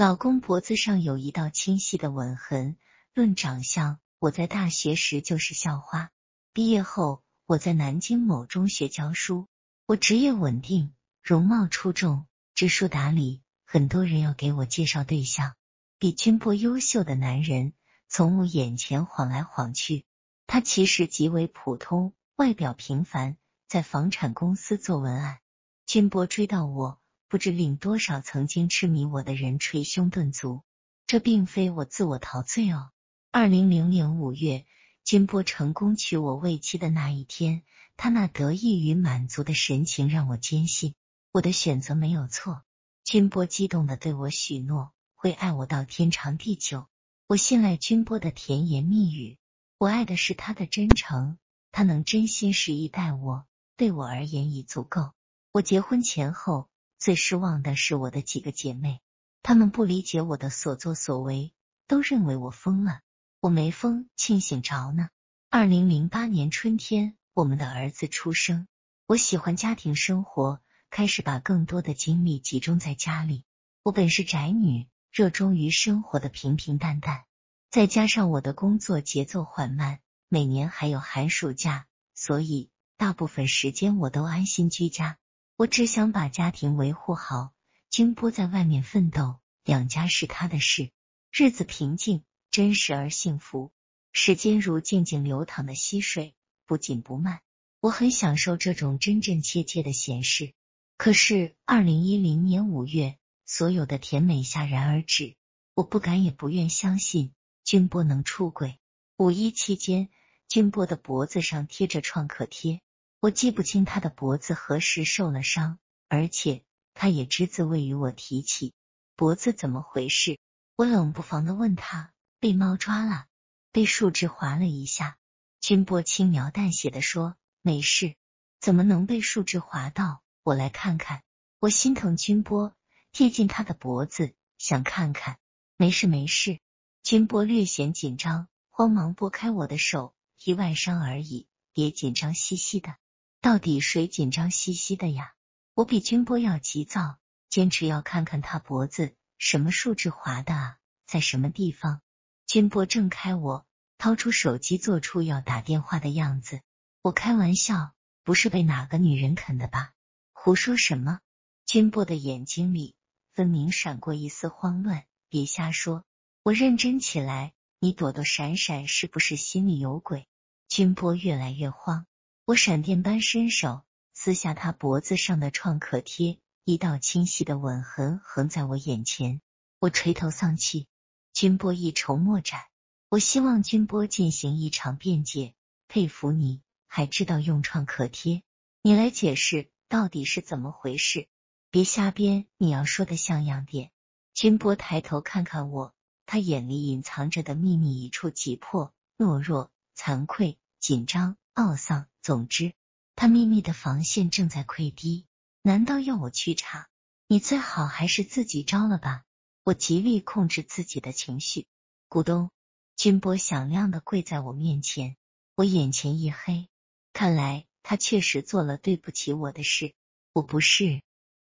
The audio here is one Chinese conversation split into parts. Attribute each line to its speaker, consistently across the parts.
Speaker 1: 老公脖子上有一道清晰的吻痕。论长相，我在大学时就是校花。毕业后，我在南京某中学教书。我职业稳定，容貌出众，知书达理。很多人要给我介绍对象，比君波优秀的男人从我眼前晃来晃去。他其实极为普通，外表平凡，在房产公司做文案。君波追到我，不知令多少曾经痴迷我的人捶胸顿足。这并非我自我陶醉哦。二零零零五月，君波成功娶我为妻的那一天，他那得意与满足的神情让我坚信我的选择没有错。君波激动的对我许诺会爱我到天长地久，我信赖君波的甜言蜜语，我爱的是他的真诚，他能真心实意待我，对我而言已足够。我结婚前后最失望的是我的几个姐妹，她们不理解我的所作所为，都认为我疯了。我没疯，庆幸着呢。二零零八年春天，我们的儿子出生。我喜欢家庭生活，开始把更多的精力集中在家里。我本是宅女，热衷于生活的平平淡淡，再加上我的工作节奏缓慢，每年还有寒暑假，所以大部分时间我都安心居家。我只想把家庭维护好。君波在外面奋斗，养家是他的事，日子平静。真实而幸福，时间如静静流淌的溪水，不紧不慢。我很享受这种真真切切的闲适。可是，二零一零年五月，所有的甜美戛然而止。我不敢也不愿相信君波能出轨。五一期间，君波的脖子上贴着创可贴，我记不清他的脖子何时受了伤，而且他也只字未与我提起脖子怎么回事。我冷不防的问他。被猫抓了，被树枝划了一下。君波轻描淡写的说：“没事，怎么能被树枝划到？我来看看。”我心疼君波，贴近他的脖子，想看看。没事没事。君波略显紧张，慌忙拨开我的手，皮外伤而已，别紧张兮兮的。到底谁紧张兮兮的呀？我比君波要急躁，坚持要看看他脖子，什么树枝划的啊？在什么地方？君波挣开我，掏出手机，做出要打电话的样子。我开玩笑，不是被哪个女人啃的吧？胡说什么？君波的眼睛里分明闪过一丝慌乱。别瞎说！我认真起来。你躲躲闪闪，是不是心里有鬼？君波越来越慌。我闪电般伸手撕下他脖子上的创可贴，一道清晰的吻痕横在我眼前。我垂头丧气。君波一筹莫展，我希望君波进行一场辩解。佩服你，还知道用创可贴。你来解释到底是怎么回事？别瞎编，你要说的像样点。君波抬头看看我，他眼里隐藏着的秘密一触即破：懦弱、惭愧、紧张、懊丧。总之，他秘密的防线正在溃堤。难道要我去查？你最好还是自己招了吧。我极力控制自己的情绪。股东君波响亮的跪在我面前，我眼前一黑。看来他确实做了对不起我的事。我不是，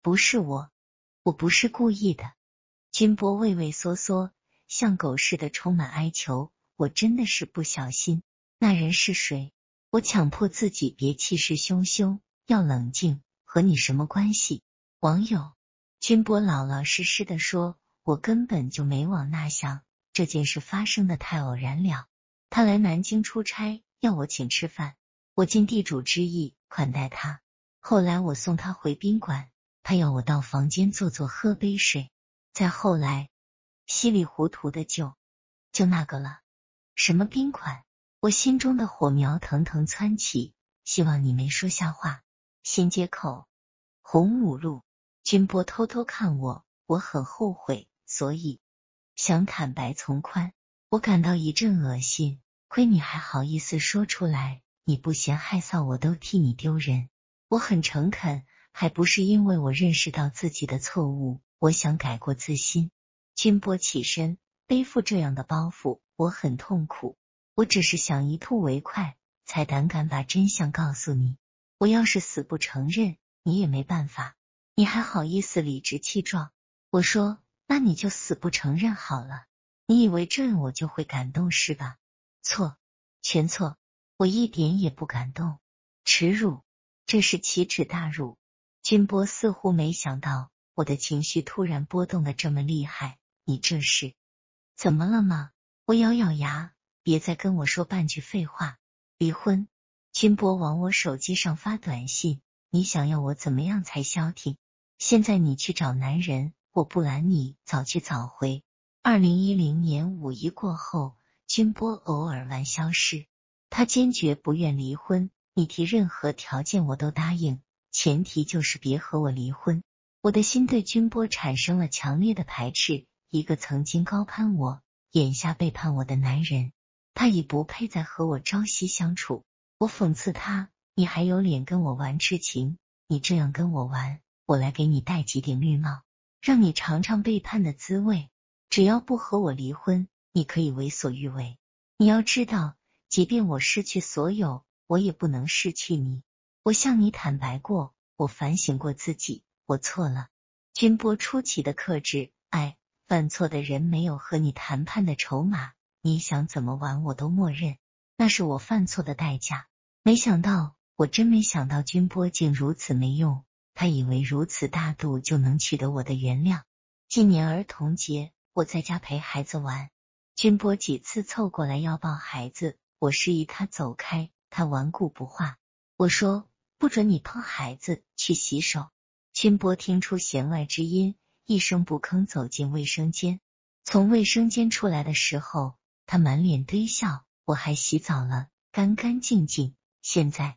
Speaker 1: 不是我，我不是故意的。君波畏畏缩缩，像狗似的充满哀求。我真的是不小心。那人是谁？我强迫自己别气势汹汹，要冷静。和你什么关系？网友君波老老实实的说。我根本就没往那想，这件事发生的太偶然了。他来南京出差，要我请吃饭，我尽地主之谊款待他。后来我送他回宾馆，他要我到房间坐坐，喝杯水。再后来，稀里糊涂的就就那个了。什么宾馆？我心中的火苗腾腾窜起。希望你没说瞎话。新街口洪武路，君波偷偷看我，我很后悔。所以想坦白从宽，我感到一阵恶心。亏你还好意思说出来，你不嫌害臊，我都替你丢人。我很诚恳，还不是因为我认识到自己的错误，我想改过自新。君波起身，背负这样的包袱，我很痛苦。我只是想一吐为快，才胆敢把真相告诉你。我要是死不承认，你也没办法。你还好意思理直气壮？我说。那你就死不承认好了。你以为这样我就会感动是吧？错，全错，我一点也不感动。耻辱，这是奇耻大辱。君波似乎没想到我的情绪突然波动的这么厉害，你这是怎么了吗？我咬咬牙，别再跟我说半句废话。离婚。君波往我手机上发短信，你想要我怎么样才消停？现在你去找男人，我不拦你，早去早回。二零一零年五一过后，君波偶尔玩消失，他坚决不愿离婚，你提任何条件我都答应，前提就是别和我离婚。我的心对君波产生了强烈的排斥，一个曾经高攀我，眼下背叛我的男人，他已不配再和我朝夕相处。我讽刺他：“你还有脸跟我玩痴情？你这样跟我玩，我来给你戴几顶绿帽，让你尝尝背叛的滋味。只要不和我离婚，你可以为所欲为。你要知道，即便我失去所有，我也不能失去你。我向你坦白过，我反省过自己，我错了。”君波出奇的克制，哎，犯错的人没有和你谈判的筹码，你想怎么玩我都默认，那是我犯错的代价。没想到，我真没想到，君波竟如此没用。他以为如此大度就能取得我的原谅。今年儿童节，我在家陪孩子玩，君波几次凑过来要抱孩子，我示意他走开，他顽固不化。我说不准你碰孩子，去洗手。君波听出弦外之音，一声不吭走进卫生间。从卫生间出来的时候，他满脸堆笑。我还洗澡了，干干净净。现在，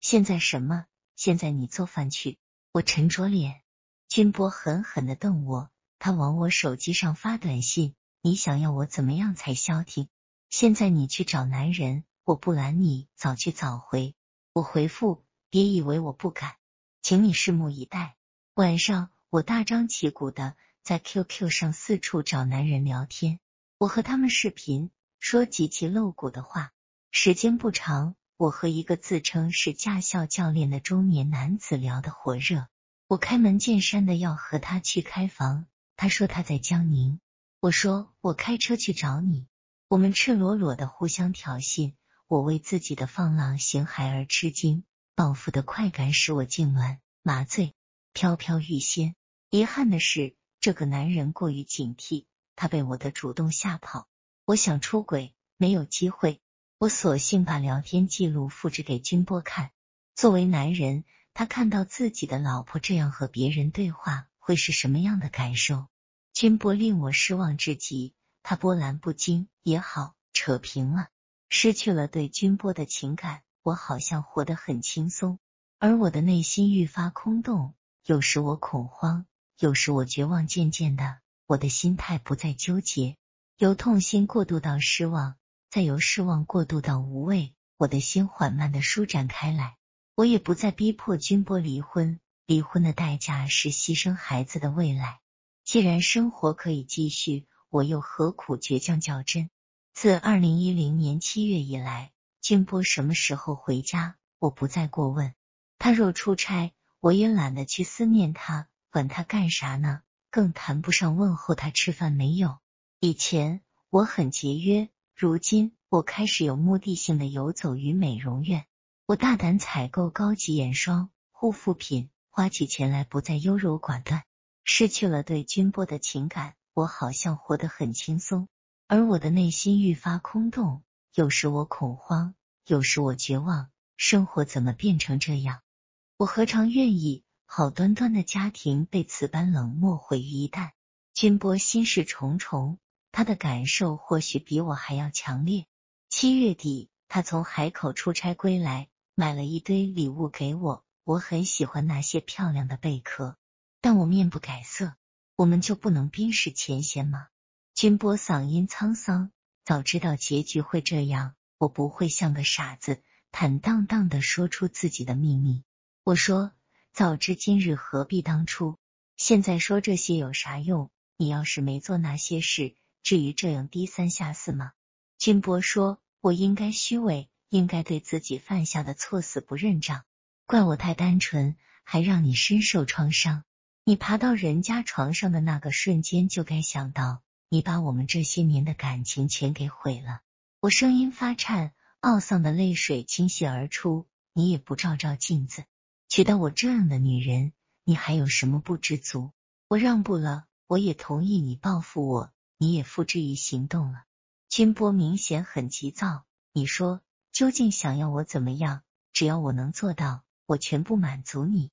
Speaker 1: 现在什么？现在你做饭去。我沉着脸，君波狠狠的瞪我，他往我手机上发短信：“你想要我怎么样才消停？现在你去找男人，我不拦你，早去早回。”我回复：“别以为我不敢，请你拭目以待。”晚上，我大张旗鼓的在 QQ 上四处找男人聊天，我和他们视频，说极其露骨的话。时间不长。我和一个自称是驾校教练的中年男子聊得火热，我开门见山的要和他去开房，他说他在江宁，我说我开车去找你，我们赤裸裸的互相挑衅，我为自己的放浪形骸而吃惊，报复的快感使我痉挛麻醉，飘飘欲仙。遗憾的是，这个男人过于警惕，他被我的主动吓跑，我想出轨，没有机会。我索性把聊天记录复制给君波看。作为男人，他看到自己的老婆这样和别人对话，会是什么样的感受？君波令我失望至极。他波澜不惊也好，扯平了，失去了对君波的情感，我好像活得很轻松，而我的内心愈发空洞。有时我恐慌，有时我绝望。渐渐的，我的心态不再纠结，由痛心过渡到失望。再由失望过渡到无畏，我的心缓慢的舒展开来。我也不再逼迫君波离婚，离婚的代价是牺牲孩子的未来。既然生活可以继续，我又何苦倔强较真？自二零一零年七月以来，君波什么时候回家，我不再过问。他若出差，我也懒得去思念他，管他干啥呢？更谈不上问候他吃饭没有。以前我很节约。如今，我开始有目的性的游走于美容院，我大胆采购高级眼霜、护肤品，花起钱来不再优柔寡断。失去了对君波的情感，我好像活得很轻松，而我的内心愈发空洞。有时我恐慌，有时我绝望。生活怎么变成这样？我何尝愿意好端端的家庭被此般冷漠毁于一旦？君波心事重重。他的感受或许比我还要强烈。七月底，他从海口出差归来，买了一堆礼物给我。我很喜欢那些漂亮的贝壳，但我面不改色。我们就不能冰释前嫌吗？君波嗓音沧桑，早知道结局会这样，我不会像个傻子，坦荡荡的说出自己的秘密。我说，早知今日何必当初？现在说这些有啥用？你要是没做那些事。至于这样低三下四吗？君波说：“我应该虚伪，应该对自己犯下的错死不认账，怪我太单纯，还让你深受创伤。你爬到人家床上的那个瞬间，就该想到你把我们这些年的感情全给毁了。我声音发颤，懊丧的泪水倾泻而出。你也不照照镜子，娶到我这样的女人，你还有什么不知足？我让步了，我也同意你报复我，你也付之于行动了。君波明显很急躁，你说究竟想要我怎么样？只要我能做到，我全部满足你。